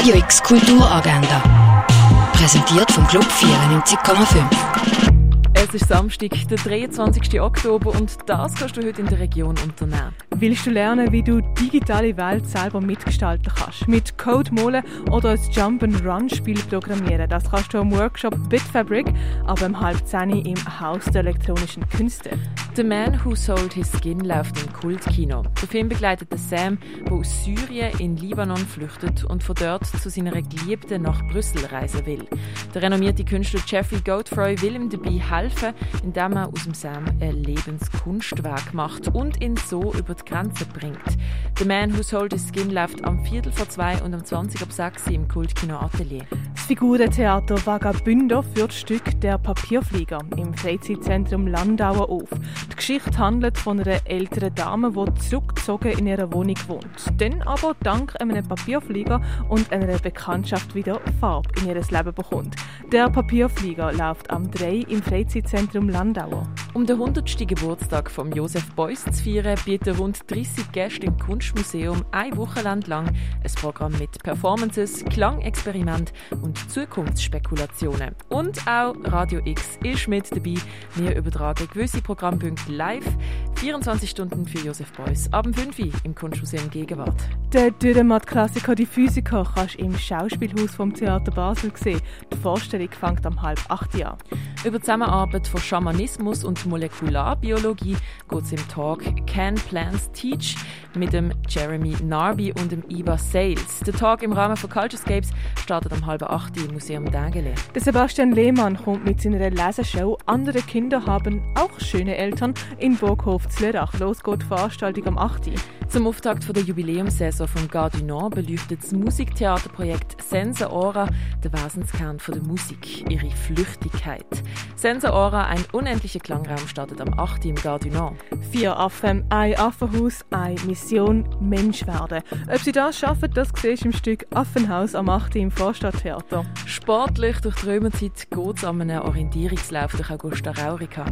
Radio X Kulturagenda. Präsentiert vom Club 94,5. Es ist Samstag, der 23. Oktober und das kannst du heute in der Region unternehmen. Willst du lernen, wie du digitale Welt selber mitgestalten kannst? Mit Code malen oder ein Jump-and-Run-Spiel programmieren? Das kannst du am Workshop Bitfabric, aber um halb zehn im Haus der elektronischen Künste. The Man Who Sold His Skin läuft im Kultkino. Der Film begleitet Sam, der aus Syrien in Libanon flüchtet und von dort zu seiner Geliebten nach Brüssel reisen will. Der renommierte Künstler Jeffrey Godfrey will ihm dabei helfen, indem er aus dem Sam ein Lebenskunstwerk macht und ihn so über die Grenze bringt. The Man Who Sold His Skin läuft am Viertel vor zwei und am 20 ab 6 im Kultkino Atelier. Das Figurentheater Vagabünder führt Stück Der Papierflieger im Freizeitzentrum Landauer auf. Die Geschichte handelt von einer älteren Dame, die zurückgezogen in ihrer Wohnung wohnt. Dann aber dank einem Papierflieger und einer Bekanntschaft wieder Farbe in ihr Leben bekommt. Der Papierflieger läuft am 3 im Freizeitzentrum Landauer. Um den 100. Geburtstag von Josef Beuys zu feiern, bieten rund 30 Gäste im Kunstmuseum ein Wochenende lang ein Programm mit Performances, Klangexperiment und Zukunftsspekulationen. Und auch Radio X ist mit dabei. Wir übertragen gewisse Programmpunkte live, 24 Stunden für Josef Beuys, ab 5 Uhr im Kunstmuseum Gegenwart. Der Dürrenmatt-Klassiker «Die Physiker» kannst du im Schauspielhaus vom Theater Basel sehen. Die Vorstellung fängt am halb acht Jahr. Über die Zusammenarbeit von Schamanismus und Molekularbiologie geht es im Talk «Can Plants Teach?» Mit dem Jeremy Narby und dem Iba Sales. Der Talk im Rahmen von Culturescapes startet am halb acht im Museum Dägele. Der Sebastian Lehmann kommt mit seiner Leseshow «Andere Kinder haben auch schöne Eltern» in Burghof Zlörach. Los geht die Veranstaltung am 8. Zum Auftakt der Jubiläumssaison von Gare du Nord beleuchtet das Musiktheaterprojekt Sense Ora den Wesenskern der Musik, ihre Flüchtigkeit. Sense Ora, ein unendlicher Klangraum, startet am 8. im Gare du Nord. Vier Affen, ein Affenhaus, eine Mission Mensch werden. Ob sie das schaffen, das siehst du im Stück Affenhaus am 8. im Vorstadttheater. Sportlich durch die Römerzeit geht es an einem Orientierungslauf durch Augusta Raurica.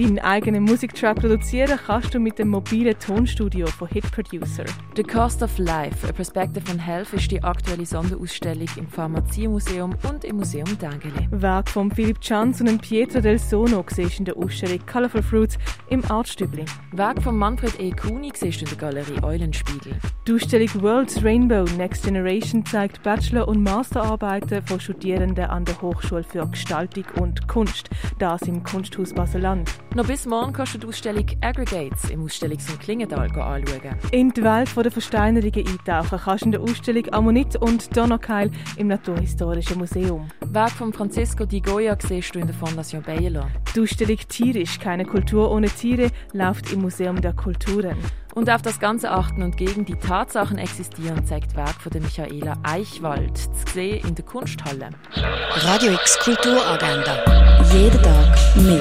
Deinen eigenen Musiktrack produzieren kannst du mit dem mobilen Tonstudio von Hit Producer. The Cost of Life, A Perspective on Health ist die aktuelle Sonderausstellung im Pharmaziemuseum und im Museum Dangeli. Werk von Philipp Chanz und Pietro del Sono siehst in der Ausstellung Colorful Fruits im Artstübli. Werk von Manfred E. Kuni siehst in der Galerie Eulenspiegel. Die Ausstellung World's Rainbow Next Generation zeigt Bachelor- und Masterarbeiten von Studierenden an der Hochschule für Gestaltung und Kunst, das im Kunsthaus Baseland. Noch bis morgen kannst du die Ausstellung Aggregates im Ausstellungs- und Klingenthal anschauen. In die Welt der Versteinerungen eintauchen kannst du in der Ausstellung Ammonit und Donnerkeil im Naturhistorischen Museum. Werk von Francisco Di Goya siehst du in der Fondation Bayerler. Die Ausstellung Tierisch, keine Kultur ohne Tiere, läuft im Museum der Kulturen. Und auf das Ganze achten und gegen die Tatsachen existieren, zeigt Werk von der Michaela Eichwald, zu sehen in der Kunsthalle. Radio X Kulturagenda. Jeden Tag mehr.